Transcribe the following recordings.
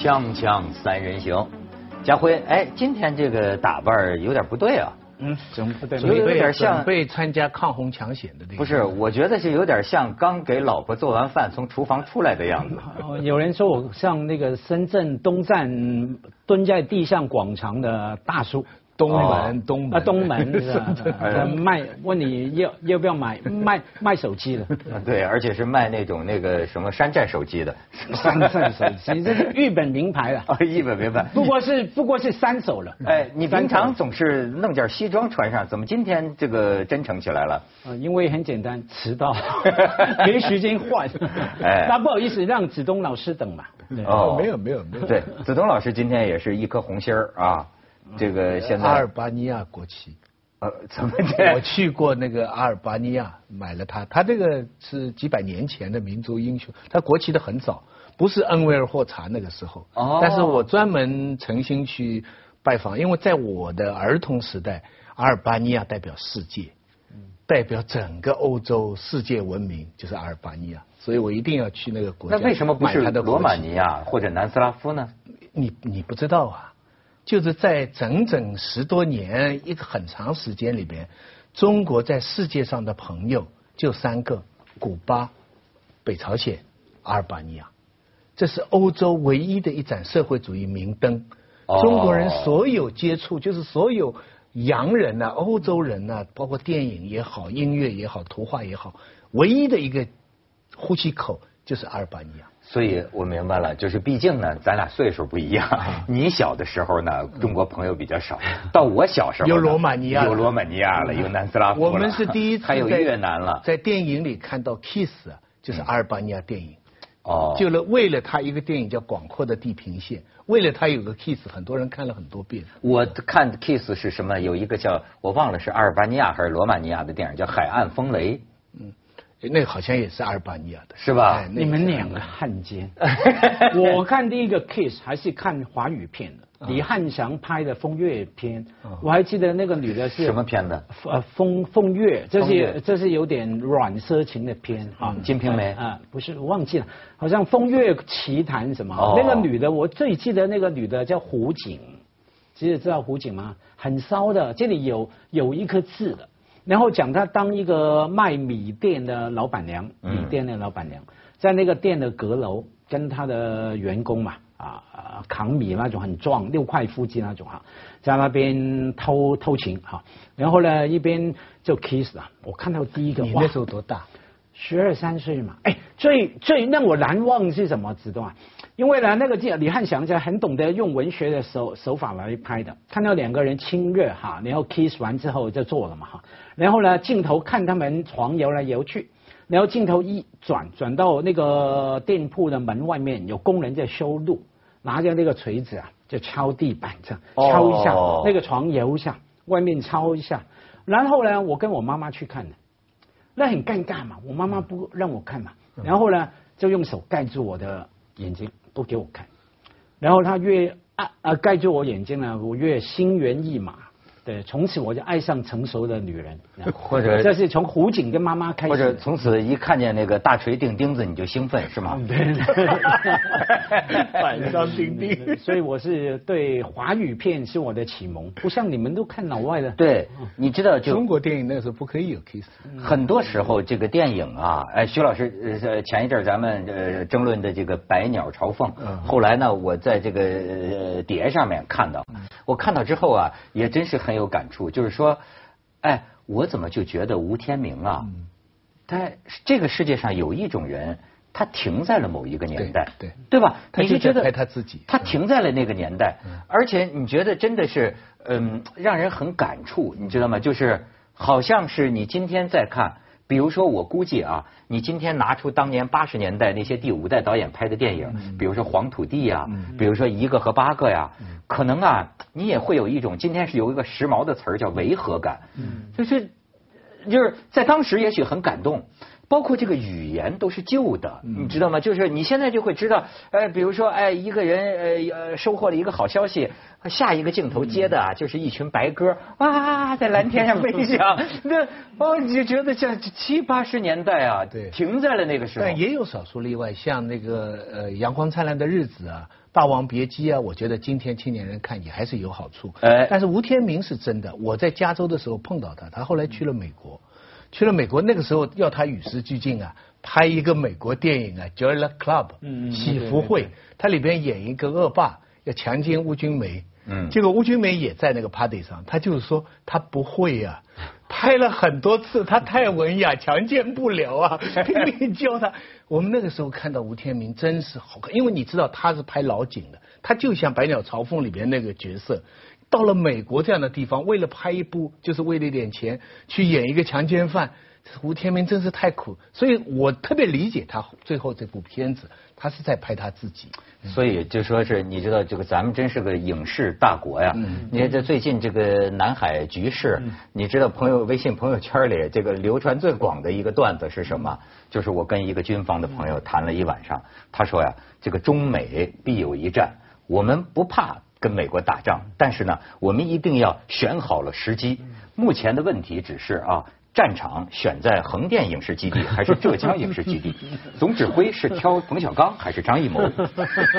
锵锵三人行，家辉，哎，今天这个打扮有点不对啊。嗯，怎么不对？有有点像准备参加抗洪抢险的那个。不是，我觉得是有点像刚给老婆做完饭从厨房出来的样子。有人说我像那个深圳东站蹲在地上广场的大叔。东门，东门啊，东门是 卖问你要要不要买卖卖手机的？对，而且是卖那种那个什么山寨手机的。山寨手机，这是日本名牌了。啊，日本名牌。不过是不过是三手了。哎，你平常总是弄件西装穿上，怎么今天这个真诚起来了？啊，因为很简单，迟到，没时间换。哎，那不好意思，让子东老师等嘛。哦，没有没有没有。对，子东老师今天也是一颗红心儿啊。这个现在阿尔巴尼亚国旗，呃，怎么？我去过那个阿尔巴尼亚，买了它。它这个是几百年前的民族英雄，它国旗的很早，不是恩维尔霍查那个时候。哦。但是我专门诚心去拜访，因为在我的儿童时代，阿尔巴尼亚代表世界，代表整个欧洲世界文明就是阿尔巴尼亚，所以我一定要去那个国家。那为什么不是罗马尼亚或者南斯拉夫呢？你你不知道啊？就是在整整十多年一个很长时间里边，中国在世界上的朋友就三个：古巴、北朝鲜、阿尔巴尼亚。这是欧洲唯一的一盏社会主义明灯。中国人所有接触，就是所有洋人呐、欧洲人呐，包括电影也好、音乐也好、图画也好，唯一的一个呼吸口就是阿尔巴尼亚。所以我明白了，就是毕竟呢，咱俩岁数不一样。你小的时候呢，中国朋友比较少；到我小时候，有罗马尼亚，有罗马尼亚了，有南斯拉夫我们是第一次，还有越南了。在电影里看到 Kiss，就是阿尔巴尼亚电影。哦。就了，为了他一个电影叫《广阔的地平线》，为了他有个 Kiss，很多人看了很多遍。我看 Kiss 是什么？有一个叫我忘了是阿尔巴尼亚还是罗马尼亚的电影，叫《海岸风雷》。嗯。那好像也是阿尔巴尼亚的，是吧？你们两个汉奸。我看第一个 case 还是看华语片的，李汉祥拍的《风月》片，我还记得那个女的是什么片的？呃，风风月，这是这是有点软色情的片啊，《金瓶梅》啊，不是，我忘记了，好像《风月奇谭》什么？那个女的，我最记得那个女的叫胡锦，其实知道胡锦吗？很骚的，这里有有一颗痣的。然后讲他当一个卖米店的老板娘，米店的老板娘，在那个店的阁楼跟他的员工嘛啊扛米那种很壮六块腹肌那种哈，在那边偷偷情哈，然后呢一边就 kiss 啊，我看到第一个，你那时候多大？十二三岁嘛，哎，最最让我难忘是什么？子东啊，因为呢，那个李李汉祥在很懂得用文学的手手法来拍的，看到两个人亲热哈，然后 kiss 完之后就做了嘛哈，然后呢镜头看他们床摇来摇去，然后镜头一转转到那个店铺的门外面，有工人在修路，拿着那个锤子啊，就敲地板这样敲一下，那个床摇一下，外面敲一下，然后呢，我跟我妈妈去看的。那很尴尬嘛，我妈妈不让我看嘛，然后呢就用手盖住我的眼睛，不给我看，然后她越啊啊盖住我眼睛呢，我越心猿意马。对，从此我就爱上成熟的女人，或者这是从胡锦跟妈妈开始，或者从此一看见那个大锤钉钉子你就兴奋是吗？对，板上钉钉。所以我是对华语片是我的启蒙，不像你们都看老外的。对，你知道就中国电影那个时候不可以有 kiss，很多时候这个电影啊，哎，徐老师呃前一阵咱们呃争论的这个《百鸟朝凤》，后来呢我在这个碟上面看到，我看到之后啊也真是很。很有感触，就是说，哎，我怎么就觉得吴天明啊，他这个世界上有一种人，他停在了某一个年代，对对吧？你就觉得他自己，他停在了那个年代，而且你觉得真的是，嗯，让人很感触，你知道吗？就是好像是你今天在看。比如说，我估计啊，你今天拿出当年八十年代那些第五代导演拍的电影，比如说《黄土地》呀，比如说《一个和八个》呀，可能啊，你也会有一种今天是有一个时髦的词儿叫违和感，就是就是在当时也许很感动，包括这个语言都是旧的，你知道吗？就是你现在就会知道，哎，比如说，哎，一个人呃收获了一个好消息，下一个镜头接的啊，就是一群白鸽啊，在蓝天上飞翔，那哦，你就觉得像七八十年代啊，对停在了那个时候。但也有少数例外，像那个呃《阳光灿烂的日子》啊，《霸王别姬》啊，我觉得今天青年人看也还是有好处。哎但是吴天明是真的，我在加州的时候碰到他，他后来去了美国，去了美国那个时候要他与时俱进啊，拍一个美国电影啊，《Joy Club》嗯嗯喜福会，他里边演一个恶霸要强奸邬君梅。嗯结果邬君梅也在那个 party 上，他就是说他不会呀、拍了很多次，他太文雅，强奸不了啊，拼命教他。我们那个时候看到吴天明真是好看，因为你知道他是拍老景的，他就像《百鸟朝凤》里边那个角色。到了美国这样的地方，为了拍一部，就是为了一点钱去演一个强奸犯，吴天明真是太苦，所以我特别理解他最后这部片子，他是在拍他自己。所以就说是，你知道这个咱们真是个影视大国呀。你看这最近这个南海局势，你知道朋友微信朋友圈里这个流传最广的一个段子是什么？就是我跟一个军方的朋友谈了一晚上，他说呀，这个中美必有一战，我们不怕跟美国打仗，但是呢，我们一定要选好了时机。目前的问题只是啊。战场选在横店影视基地还是浙江影视基地？总指挥是挑冯小刚还是张艺谋？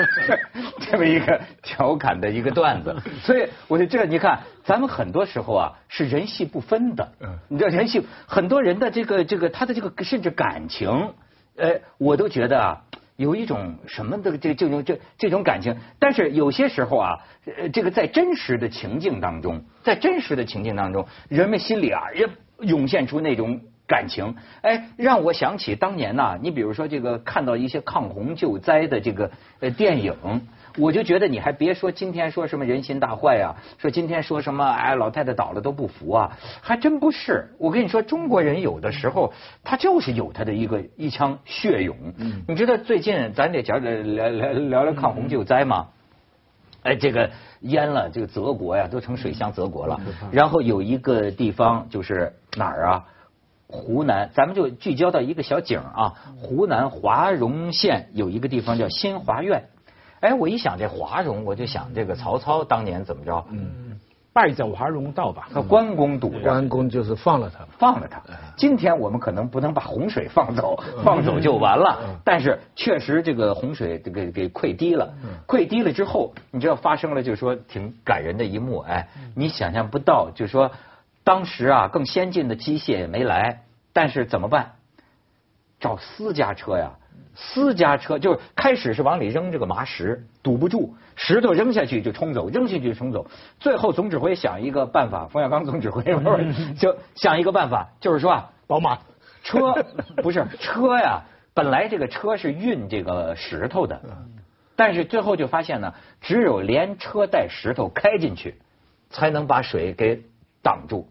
这么一个调侃的一个段子，所以我就这你看，咱们很多时候啊是人戏不分的。你知道人戏，很多人的这个这个他的这个甚至感情，呃，我都觉得啊。有一种什么的这这种这这种感情，但是有些时候啊，呃，这个在真实的情境当中，在真实的情境当中，人们心里啊也涌现出那种感情，哎，让我想起当年呐、你比如说这个看到一些抗洪救灾的这个呃电影。我就觉得你还别说今天说什么人心大坏啊，说今天说什么哎老太太倒了都不服啊，还真不是。我跟你说，中国人有的时候他就是有他的一个一腔血勇。你知道最近咱得讲聊聊聊聊聊抗洪救灾吗？哎，这个淹了，这个泽国呀，都成水乡泽国了。然后有一个地方就是哪儿啊？湖南，咱们就聚焦到一个小景啊，湖南华容县有一个地方叫新华苑。哎，我一想这华容，我就想这个曹操当年怎么着？嗯，败走华容道吧。和关公堵着，关公就是放了他，放了他。今天我们可能不能把洪水放走，放走就完了。但是确实这个洪水这个给溃堤了，溃堤了之后，你知道发生了，就是说挺感人的一幕。哎，你想象不到，就是说当时啊，更先进的机械也没来，但是怎么办？找私家车呀。私家车就是开始是往里扔这个麻石，堵不住，石头扔下去就冲走，扔下去就冲走。最后总指挥想一个办法，冯小刚总指挥 就想一个办法，就是说啊，宝马车不是车呀，本来这个车是运这个石头的，但是最后就发现呢，只有连车带石头开进去，才能把水给挡住。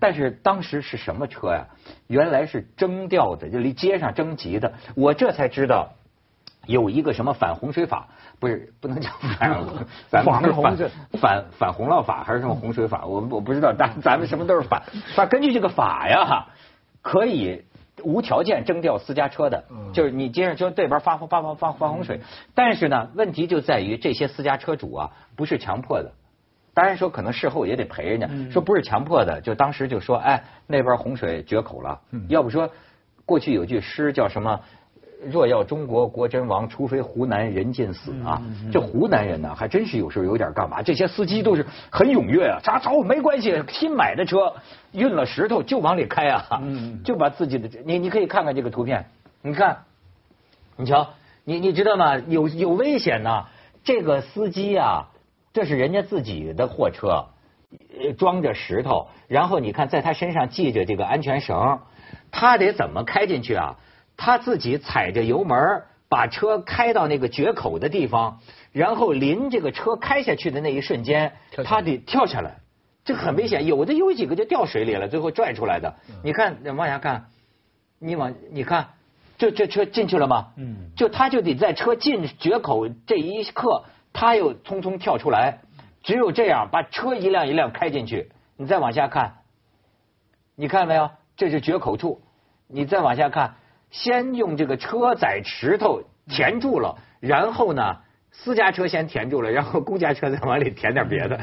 但是当时是什么车呀？原来是征调的，就离街上征集的。我这才知道有一个什么反洪水法，不是不能叫反，反反反洪涝法还是什么洪水法？我我不知道，但咱们什么都是反。反根据这个法呀，可以无条件征调私家车的，就是你街上就这边发发发发发洪水。但是呢，问题就在于这些私家车主啊，不是强迫的。当然说可能事后也得赔人家，说不是强迫的，就当时就说，哎，那边洪水决口了，要不说过去有句诗叫什么？若要中国国真亡，除非湖南人尽死啊！这湖南人呢，还真是有时候有点干嘛？这些司机都是很踊跃啊，啥走没关系，新买的车运了石头就往里开啊，就把自己的你你可以看看这个图片，你看，你瞧，你你知道吗？有有危险呐！这个司机啊。这是人家自己的货车，装着石头，然后你看，在他身上系着这个安全绳，他得怎么开进去啊？他自己踩着油门，把车开到那个决口的地方，然后临这个车开下去的那一瞬间，他得跳下来，这很危险。有的有几个就掉水里了，最后拽出来的。你看，往下看，你往你看，这这车进去了吗？嗯，就他就得在车进决口这一刻。他又匆匆跳出来，只有这样把车一辆一辆开进去。你再往下看，你看没有？这是决口处。你再往下看，先用这个车载石头填住了，然后呢，私家车先填住了，然后公家车再往里填点别的。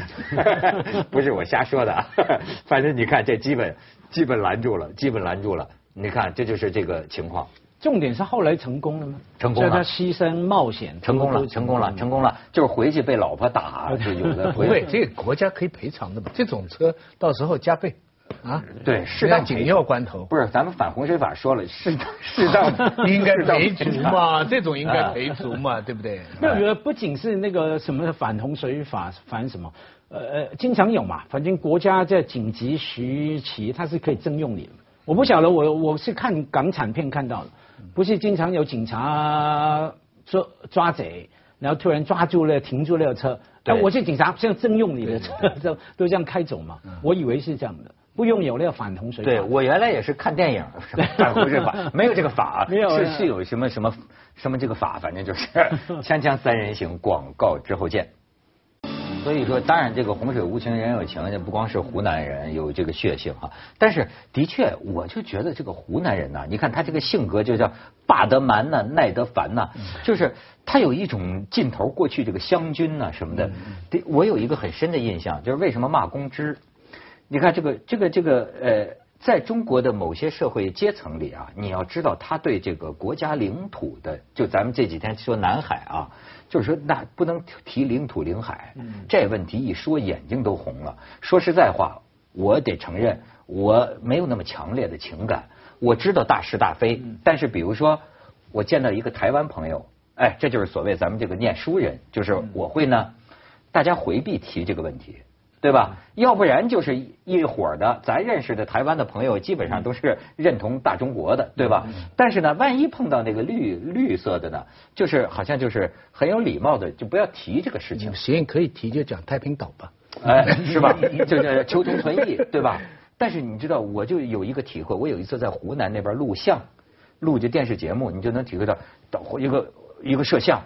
不是我瞎说的，反正你看这基本基本拦住了，基本拦住了。你看这就是这个情况。重点是后来成功了吗？成功了，他牺牲冒险，成功了，成功了，成功了，就是回去被老婆打，就有的 不会，这个国家可以赔偿的嘛？这种车到时候加倍。啊，对，适当紧要关头，不是咱们反洪水法说了，适当 适当 应该赔足嘛，这种应该赔足嘛，对不对？那我觉得不仅是那个什么反洪水法，反什么，呃呃，经常有嘛，反正国家在紧急时期，它是可以征用你的。我不晓得，我我是看港产片看到的，不是经常有警察抓抓贼，然后突然抓住了停住了车，哎，我是警察，现在征用你的车，都都这样开走嘛？我以为是这样的。不用有那个反同水法。对我原来也是看电影，反洪水法 没有这个法，没有是是有什么什么什么这个法，反正就是 锵锵三人行，广告之后见。所以说，当然这个洪水无情人有情，这不光是湖南人有这个血性哈，但是的确，我就觉得这个湖南人呐，你看他这个性格就叫霸得蛮呐，耐得烦呐，就是他有一种劲头。过去这个湘军呐什么的，我有一个很深的印象，就是为什么骂公知？你看这个这个这个呃，在中国的某些社会阶层里啊，你要知道他对这个国家领土的，就咱们这几天说南海啊，就是说那不能提领土领海，这问题一说眼睛都红了。说实在话，我得承认我没有那么强烈的情感，我知道大是大非，但是比如说我见到一个台湾朋友，哎，这就是所谓咱们这个念书人，就是我会呢，大家回避提这个问题。对吧？要不然就是一伙的，咱认识的台湾的朋友基本上都是认同大中国的，对吧？但是呢，万一碰到那个绿绿色的呢，就是好像就是很有礼貌的，就不要提这个事情。行，可以提，就讲太平岛吧，哎，是吧？就叫求同存异，对吧？但是你知道，我就有一个体会，我有一次在湖南那边录像，录这电视节目，你就能体会到，一个一个摄像，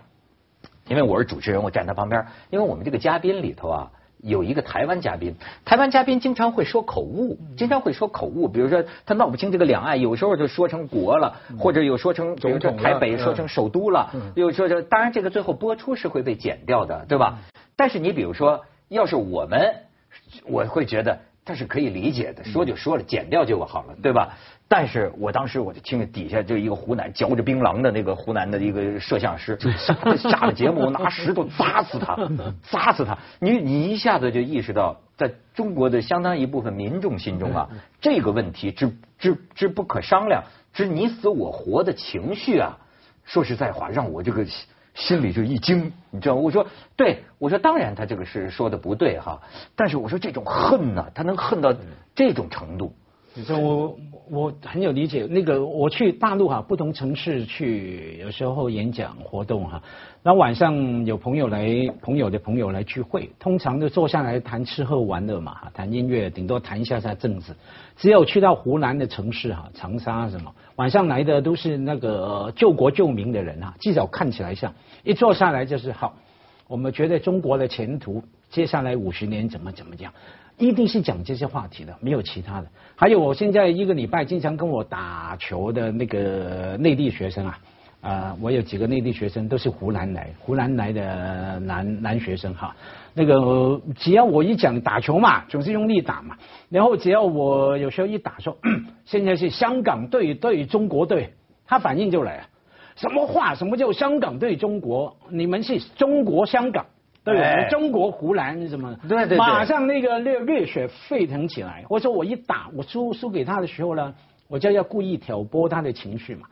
因为我是主持人，我站他旁边，因为我们这个嘉宾里头啊。有一个台湾嘉宾，台湾嘉宾经常会说口误，经常会说口误。比如说他闹不清这个两岸，有时候就说成国了，或者有说成，比如说台北说成首都了，又说这当然这个最后播出是会被剪掉的，对吧？但是你比如说，要是我们，我会觉得他是可以理解的，说就说了，剪掉就好了，对吧？但是我当时我就听着底下就一个湖南嚼着槟榔的那个湖南的一个摄像师，下了节目拿石头砸死他，砸死他！你你一下子就意识到，在中国的相当一部分民众心中啊，这个问题之之之不可商量，之你死我活的情绪啊，说实在话，让我这个心里就一惊，你知道？我说，对，我说当然他这个是说的不对哈，但是我说这种恨呢，他能恨到这种程度。你说我我很有理解，那个我去大陆哈，不同城市去，有时候演讲活动哈，然后晚上有朋友来，朋友的朋友来聚会，通常就坐下来谈吃喝玩乐嘛，谈音乐，顶多谈一下下政治。只有去到湖南的城市哈，长沙什么，晚上来的都是那个救国救民的人哈，至少看起来像，一坐下来就是好，我们觉得中国的前途接下来五十年怎么怎么样。一定是讲这些话题的，没有其他的。还有，我现在一个礼拜经常跟我打球的那个内地学生啊，啊，我有几个内地学生都是湖南来，湖南来的男男学生哈。那个只要我一讲打球嘛，总是用力打嘛。然后只要我有时候一打说，现在是香港队对中国队，他反应就来了。什么话？什么叫香港对中国？你们是中国香港？对，中国湖南什么？对对对，马上那个热热血沸腾起来。或者说我一打，我输输给他的时候呢，我就要故意挑拨他的情绪嘛，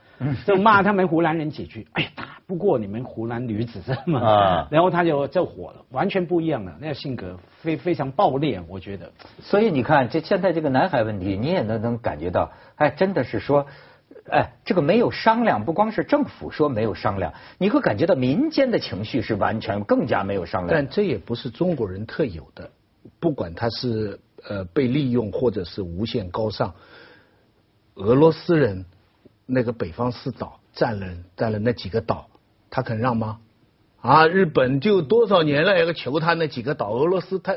就骂他们湖南人几句。哎，打不过你们湖南女子这么，啊，然后他就就火了，完全不一样了，那个性格非非常暴烈，我觉得。所以你看，这现在这个南海问题，你也能能感觉到，哎，真的是说。哎，这个没有商量，不光是政府说没有商量，你会感觉到民间的情绪是完全更加没有商量。但这也不是中国人特有的，不管他是呃被利用或者是无限高尚，俄罗斯人那个北方四岛占了占了那几个岛，他肯让吗？啊，日本就多少年了，要求他那几个岛，俄罗斯他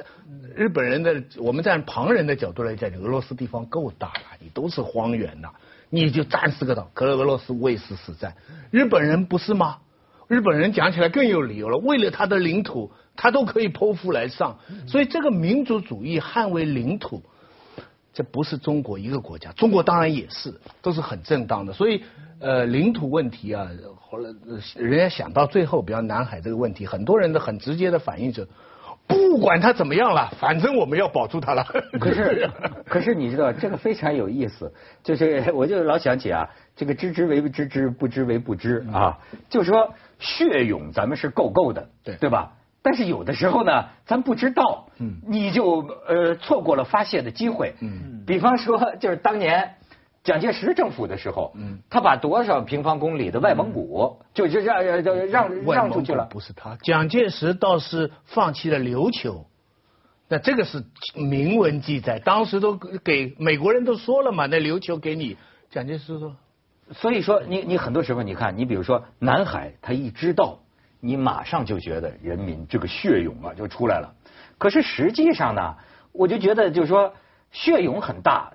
日本人的，我们站旁人的角度来讲，俄罗斯地方够大了，你都是荒原呐。你就战四个岛，可俄罗斯为死死战。日本人不是吗？日本人讲起来更有理由了，为了他的领土，他都可以剖腹来上。所以这个民族主义捍卫领土，这不是中国一个国家，中国当然也是，都是很正当的。所以呃，领土问题啊，后来人家想到最后，比方南海这个问题，很多人的很直接的反应是。不管他怎么样了，反正我们要保住他了。可是，可是你知道这个非常有意思，就是 我就老想起啊，这个知之为知之，不知为不知啊。就说血勇咱们是够够的，对对吧？但是有的时候呢，咱不知道，嗯，你就呃错过了发泄的机会。嗯，比方说就是当年。蒋介石政府的时候，嗯，他把多少平方公里的外蒙古就就让让让让出去了？不是他，蒋介石倒是放弃了琉球，那这个是明文记载，当时都给美国人都说了嘛，那琉球给你，蒋介石说。所以说，你你很多时候你看，你比如说南海，他一知道，你马上就觉得人民这个血勇啊就出来了。可是实际上呢，我就觉得就是说血勇很大。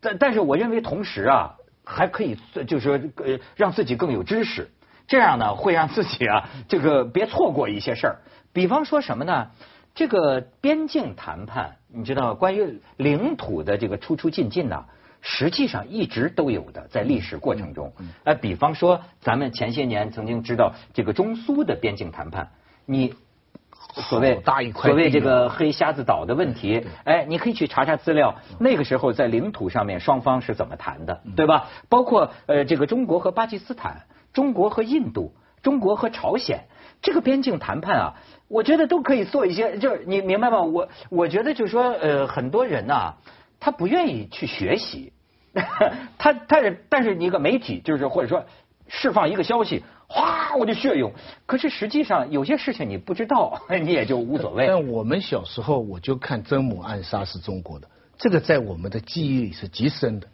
但但是我认为同时啊，还可以就是说呃让自己更有知识，这样呢会让自己啊这个别错过一些事儿。比方说什么呢？这个边境谈判，你知道关于领土的这个出出进进呢，实际上一直都有的，在历史过程中。哎，比方说咱们前些年曾经知道这个中苏的边境谈判，你。所谓所谓这个黑瞎子岛的问题，哎，你可以去查查资料。那个时候在领土上面双方是怎么谈的，对吧？包括呃这个中国和巴基斯坦、中国和印度、中国和朝鲜这个边境谈判啊，我觉得都可以做一些。就是你明白吗？我我觉得就是说呃很多人呐，他不愿意去学习，他他但是你一个媒体就是或者说释放一个消息。哗，我就血涌。可是实际上有些事情你不知道，你也就无所谓。但我们小时候我就看曾母暗杀是中国的，这个在我们的记忆里是极深的。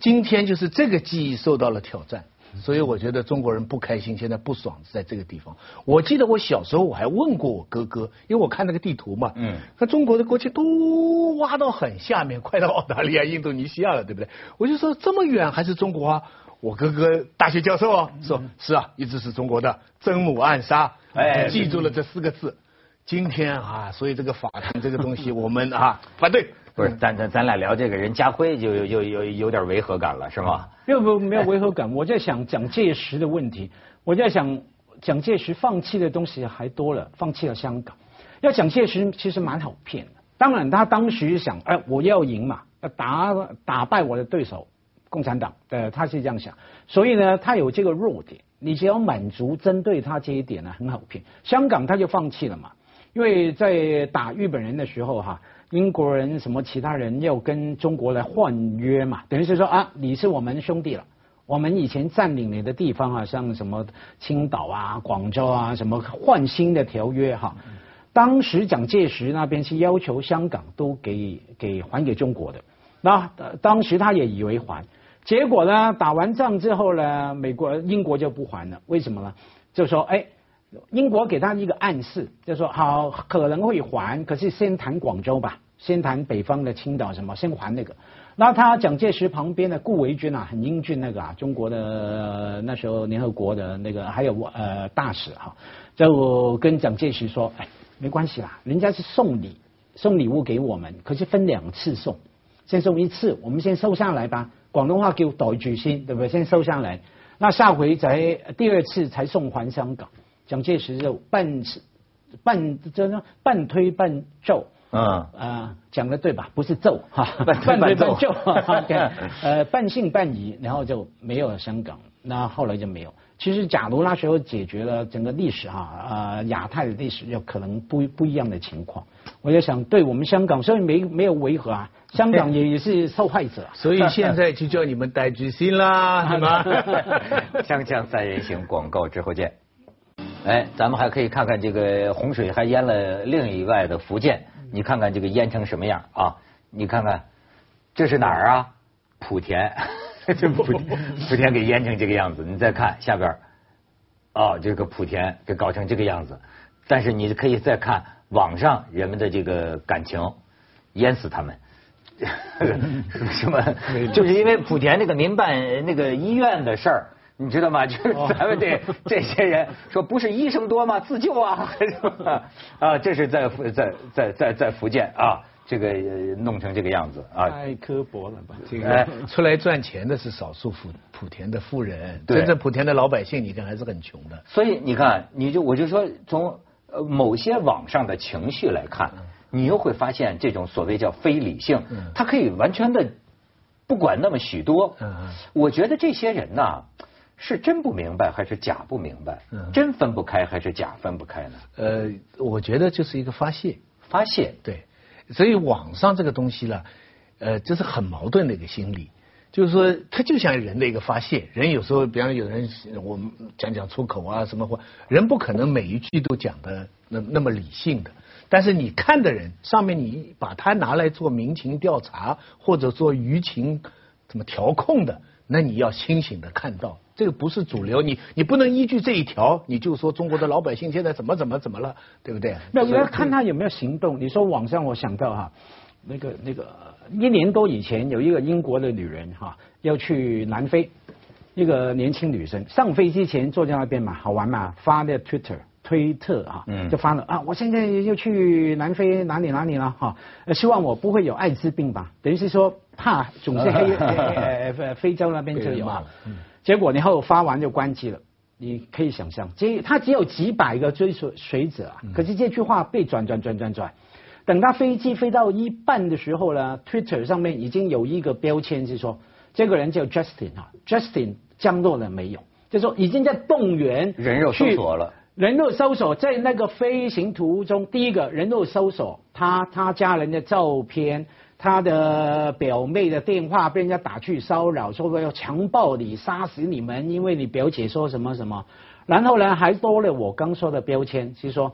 今天就是这个记忆受到了挑战，所以我觉得中国人不开心，现在不爽是在这个地方。我记得我小时候我还问过我哥哥，因为我看那个地图嘛，嗯，那中国的国旗都挖到很下面，快到澳大利亚、印度尼西亚了，对不对？我就说这么远还是中国啊？我哥哥大学教授哦，说是啊，一直是中国的曾母暗杀，哎，记住了这四个字。今天啊，所以这个法庭这个东西，我们啊反对。不是，咱咱咱俩聊这个人家辉就有有有有点违和感了，是吗？没有没有没有违和感，我在想蒋介石的问题，我在想蒋介石放弃的东西还多了，放弃了香港。要蒋介石其实蛮好骗的，当然他当时想，哎，我要赢嘛，要打打败我的对手。共产党，呃，他是这样想，所以呢，他有这个弱点，你只要满足针对他这一点呢，很好骗。香港他就放弃了嘛，因为在打日本人的时候哈，英国人什么其他人要跟中国来换约嘛，等于是说啊，你是我们兄弟了，我们以前占领你的地方啊，像什么青岛啊、广州啊，什么换新的条约哈。当时蒋介石那边是要求香港都给给还给中国的，那当时他也以为还。结果呢？打完仗之后呢？美国、英国就不还了。为什么呢？就说哎，英国给他一个暗示，就说好可能会还，可是先谈广州吧，先谈北方的青岛什么，先还那个。那他蒋介石旁边的顾维钧啊，很英俊那个啊，中国的那时候联合国的那个还有呃大使哈，就跟蒋介石说，哎，没关系啦，人家是送礼送礼物给我们，可是分两次送，先送一次，我们先收下来吧。广东话叫袋住先，对不对？先收下来，那下回再第二次才送还香港。蒋介石就半半这叫半推半就，嗯啊，讲的对吧？不是奏哈，半推半就，呃，半信半疑，然后就没有了香港。那后来就没有。其实，假如那时候解决了整个历史啊，呃，亚太的历史，有可能不不一样的情况。我就想，对我们香港，所以没没有违和啊。香港也也是受害者，所以现在就叫你们戴居心啦，是吗？锵锵三人行，广告之后见。哎，咱们还可以看看这个洪水还淹了另一外的福建，你看看这个淹成什么样啊？你看看这是哪儿啊？莆田，这莆莆田给淹成这个样子。你再看下边，哦，这个莆田给搞成这个样子。但是你可以再看网上人们的这个感情，淹死他们。什么？就是因为莆田那个民办那个医院的事儿，你知道吗？就是咱们这 这些人说不是医生多吗？自救啊，是吧？啊，这是在在在在在福建啊，这个弄成这个样子啊。太刻薄了吧？这个出来赚钱的是少数莆莆田的富人，真正莆田的老百姓，你看还是很穷的。所以你看，你就我就说从呃某些网上的情绪来看。你又会发现，这种所谓叫非理性，他可以完全的不管那么许多。我觉得这些人呐，是真不明白还是假不明白？真分不开还是假分不开呢？呃，我觉得就是一个发泄，发泄。对，所以网上这个东西呢，呃，这是很矛盾的一个心理，就是说，它就像人的一个发泄。人有时候，比方有人我们讲讲出口啊什么话，人不可能每一句都讲的那那么理性的。但是你看的人上面，你把它拿来做民情调查或者做舆情怎么调控的，那你要清醒的看到，这个不是主流。你你不能依据这一条，你就说中国的老百姓现在怎么怎么怎么了，对不对？那我要看他有没有行动。你说网上我想到哈，那个那个一年多以前有一个英国的女人哈要去南非，一个年轻女生上飞机前坐在那边嘛，好玩嘛，发的 Twitter。推特啊，就发了啊！我现在又去南非哪里哪里了哈？希望我不会有艾滋病吧？等于是说怕总是黑 呃非洲那边就有，结果然后发完就关机了。你可以想象，这他只有几百个追随随者啊，可是这句话被转转转转转，等他飞机飞到一半的时候呢，Twitter 上面已经有一个标签是说这个人叫 Justin 啊，Justin 降落了没有？就说已经在动员人肉搜索了。人肉搜索在那个飞行途中，第一个人肉搜索他他家人的照片，他的表妹的电话被人家打去骚扰，说要强暴你、杀死你们，因为你表姐说什么什么。然后呢，还多了我刚说的标签，是说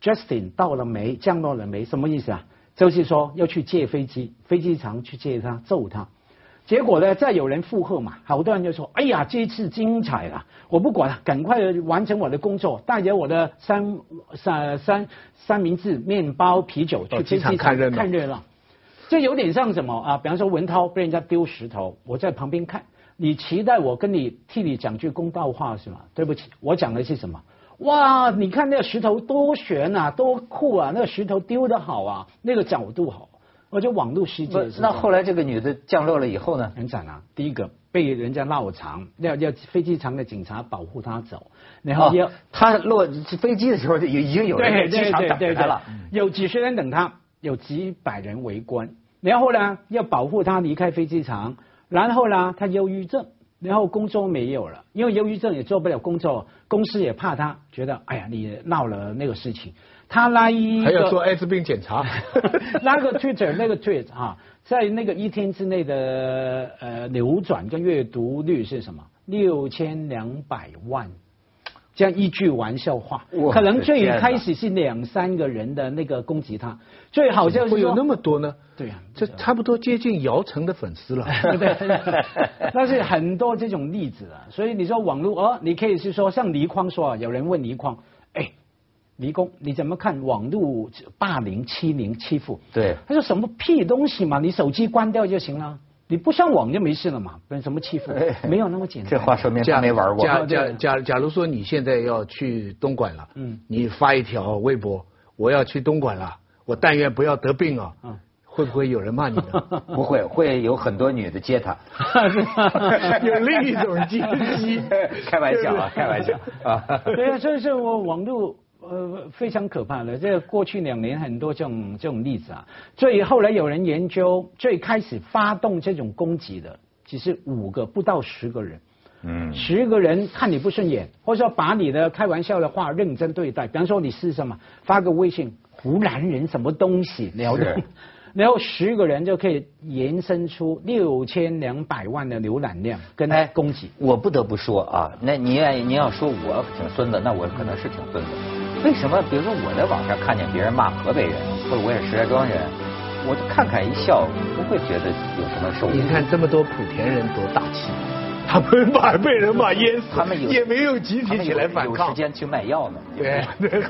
Justin 到了没，降落了没？什么意思啊？就是说要去借飞机，飞机场去借他，揍他。结果呢，再有人附和嘛，好多人就说：“哎呀，这一次精彩了，我不管了，赶快完成我的工作，带着我的三三三三明治、面包、啤酒去机场看热闹。”看热闹，这有点像什么啊？比方说文涛被人家丢石头，我在旁边看，你期待我跟你替你讲句公道话是吗？对不起，我讲的是什么？哇，你看那个石头多悬啊，多酷啊，那个石头丢的好啊，那个角度好。我觉得网络世界，那后来这个女的降落了以后呢？很惨啊！第一个被人家闹场，要要飞机场的警察保护她走，然后要她落飞机的时候就已经有人机场等她了，有几十人等她，有几百人围观，然后呢要保护她离开飞机场，然后呢她忧郁症。然后工作没有了，因为忧郁症也做不了工作，公司也怕他，觉得哎呀你闹了那个事情，他拉一还要做艾滋病检查，拉个 Twitter 那个 Tweet 啊，在那个一天之内的呃流转跟阅读率是什么？六千两百万。这样一句玩笑话，可能最开始是两三个人的那个攻击他，最好像是有那么多呢？对呀，这差不多接近姚晨的粉丝了，对 对？但是很多这种例子啊，所以你说网络哦，你可以是说像倪匡说，有人问倪匡，哎，倪工你怎么看网络霸凌、欺凌、欺负？对，他说什么屁东西嘛，你手机关掉就行了。你不上网就没事了嘛？被什么欺负？没有那么简单。这话说明他没玩过。假假假假如说你现在要去东莞了，嗯，你发一条微博，我要去东莞了，我但愿不要得病啊，嗯，会不会有人骂你呢？不会，会有很多女的接他。有另一种接机，开玩笑啊，开玩笑啊。对啊，所以说我网络。呃，非常可怕的。这过去两年很多这种这种例子啊，所以后来有人研究，最开始发动这种攻击的，只是五个不到十个人。嗯，十个人看你不顺眼，或者说把你的开玩笑的话认真对待。比方说你是什么，发个微信，湖南人什么东西聊的，然后十个人就可以延伸出六千两百万的浏览量跟攻击。我不得不说啊，那你愿意你要说我挺孙子，那我可能是挺孙子。为什么？比如说我在网上看见别人骂河北人，或者我也是石家庄人，我就看看一笑，不会觉得有什么受。你看这么多莆田人多大气，他们骂被人骂淹死，他们也没有集体起来反抗，有时间去卖药呢。对对。